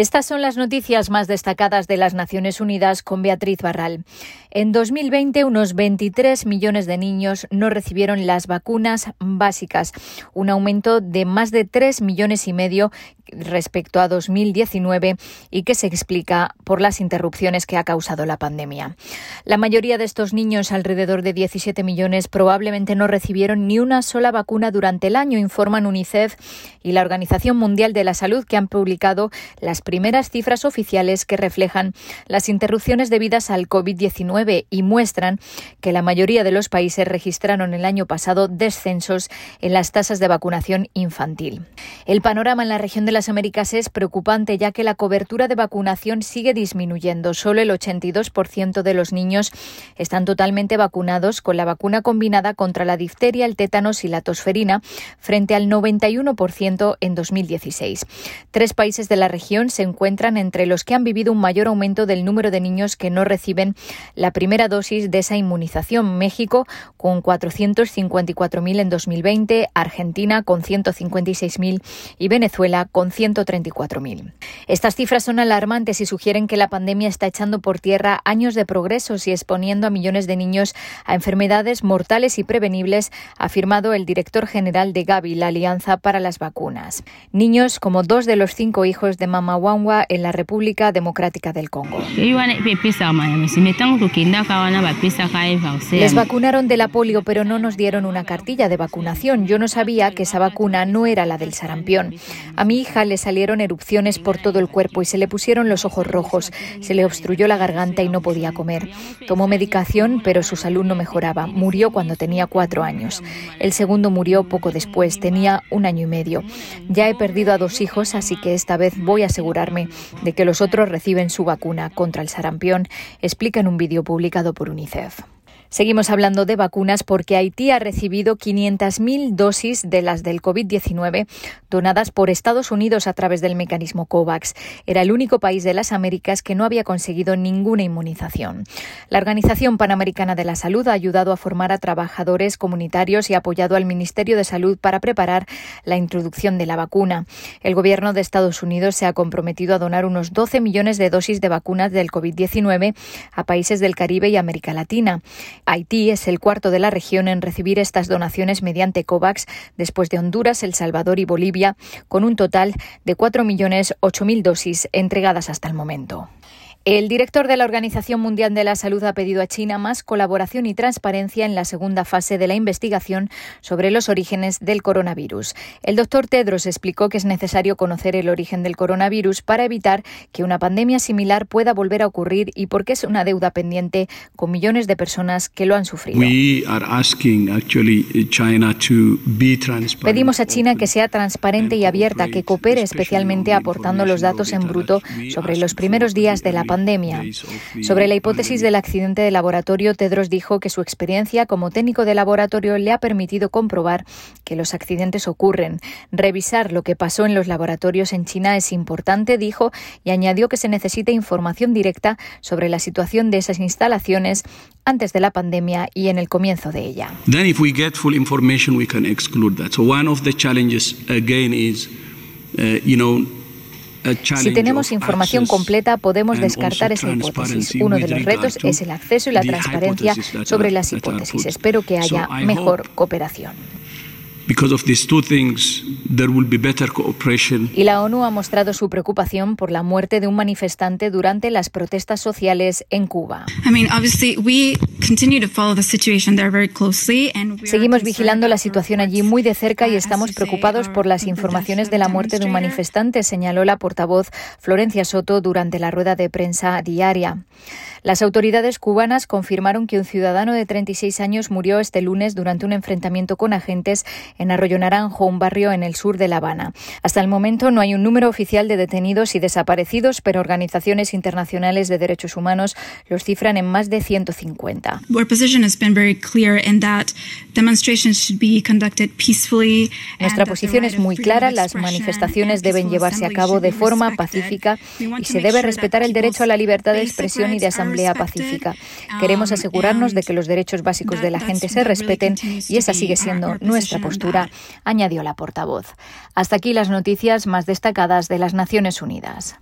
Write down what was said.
Estas son las noticias más destacadas de las Naciones Unidas con Beatriz Barral. En 2020, unos 23 millones de niños no recibieron las vacunas básicas, un aumento de más de 3 millones y medio respecto a 2019 y que se explica por las interrupciones que ha causado la pandemia. La mayoría de estos niños, alrededor de 17 millones, probablemente no recibieron ni una sola vacuna durante el año, informan UNICEF y la Organización Mundial de la Salud, que han publicado las primeras cifras oficiales que reflejan las interrupciones debidas al COVID-19 y muestran que la mayoría de los países registraron el año pasado descensos en las tasas de vacunación infantil. El panorama en la región de las Américas es preocupante ya que la cobertura de vacunación sigue disminuyendo. Solo el 82% de los niños están totalmente vacunados con la vacuna combinada contra la difteria, el tétanos y la tosferina, frente al 91% en 2016. Tres países de la región se encuentran entre los que han vivido un mayor aumento del número de niños que no reciben la primera dosis de esa inmunización. México con 454.000 en 2020, Argentina con 156.000 y Venezuela con 134.000. Estas cifras son alarmantes y sugieren que la pandemia está echando por tierra años de progresos y exponiendo a millones de niños a enfermedades mortales y prevenibles, ha afirmado el director general de Gavi, la Alianza para las Vacunas. Niños como dos de los cinco hijos de Mama Wangwa en la República Democrática del Congo. Les vacunaron de la polio, pero no nos dieron una cartilla de vacunación. Yo no sabía que esa vacuna no era la del sarampión. A mi hija le salieron erupciones por todo el cuerpo y se le pusieron los ojos rojos. Se le obstruyó la garganta y no podía comer. Tomó medicación, pero su salud no mejoraba. Murió cuando tenía cuatro años. El segundo murió poco después, tenía un año y medio. Ya he perdido a dos hijos, así que esta vez voy a de que los otros reciben su vacuna contra el sarampión, explica en un vídeo publicado por UNICEF. Seguimos hablando de vacunas porque Haití ha recibido 500.000 dosis de las del COVID-19 donadas por Estados Unidos a través del mecanismo COVAX. Era el único país de las Américas que no había conseguido ninguna inmunización. La Organización Panamericana de la Salud ha ayudado a formar a trabajadores comunitarios y ha apoyado al Ministerio de Salud para preparar la introducción de la vacuna. El gobierno de Estados Unidos se ha comprometido a donar unos 12 millones de dosis de vacunas del COVID-19 a países del Caribe y América Latina. Haití es el cuarto de la región en recibir estas donaciones mediante COVAX después de Honduras, El Salvador y Bolivia, con un total de 4.008.000 dosis entregadas hasta el momento. El director de la Organización Mundial de la Salud ha pedido a China más colaboración y transparencia en la segunda fase de la investigación sobre los orígenes del coronavirus. El doctor Tedros explicó que es necesario conocer el origen del coronavirus para evitar que una pandemia similar pueda volver a ocurrir y porque es una deuda pendiente con millones de personas que lo han sufrido. Pedimos a China que sea transparente y abierta, que coopere especialmente aportando los datos en bruto sobre los primeros días de la pandemia. Sobre la hipótesis del accidente de laboratorio, Tedros dijo que su experiencia como técnico de laboratorio le ha permitido comprobar que los accidentes ocurren. Revisar lo que pasó en los laboratorios en China es importante, dijo, y añadió que se necesita información directa sobre la situación de esas instalaciones antes de la pandemia y en el comienzo de ella. Si tenemos información completa, podemos descartar esa hipótesis. Uno de los retos es el acceso y la transparencia sobre las hipótesis. Espero que haya mejor cooperación. Y la ONU ha mostrado su preocupación por la muerte de un manifestante durante las protestas sociales en Cuba. Seguimos vigilando la situación allí muy de cerca y estamos preocupados por las informaciones de la muerte de un manifestante, señaló la portavoz Florencia Soto durante la rueda de prensa diaria. Las autoridades cubanas confirmaron que un ciudadano de 36 años murió este lunes durante un enfrentamiento con agentes en Arroyo Naranjo, un barrio en el sur de La Habana. Hasta el momento no hay un número oficial de detenidos y desaparecidos, pero organizaciones internacionales de derechos humanos los cifran en más de 150. Nuestra posición es muy clara. Las manifestaciones deben llevarse a cabo de forma pacífica y se debe respetar el derecho a la libertad de expresión y de asamblea Pacífica. Queremos asegurarnos de que los derechos básicos de la gente se respeten y esa sigue siendo nuestra postura, añadió la portavoz. Hasta aquí las noticias más destacadas de las Naciones Unidas.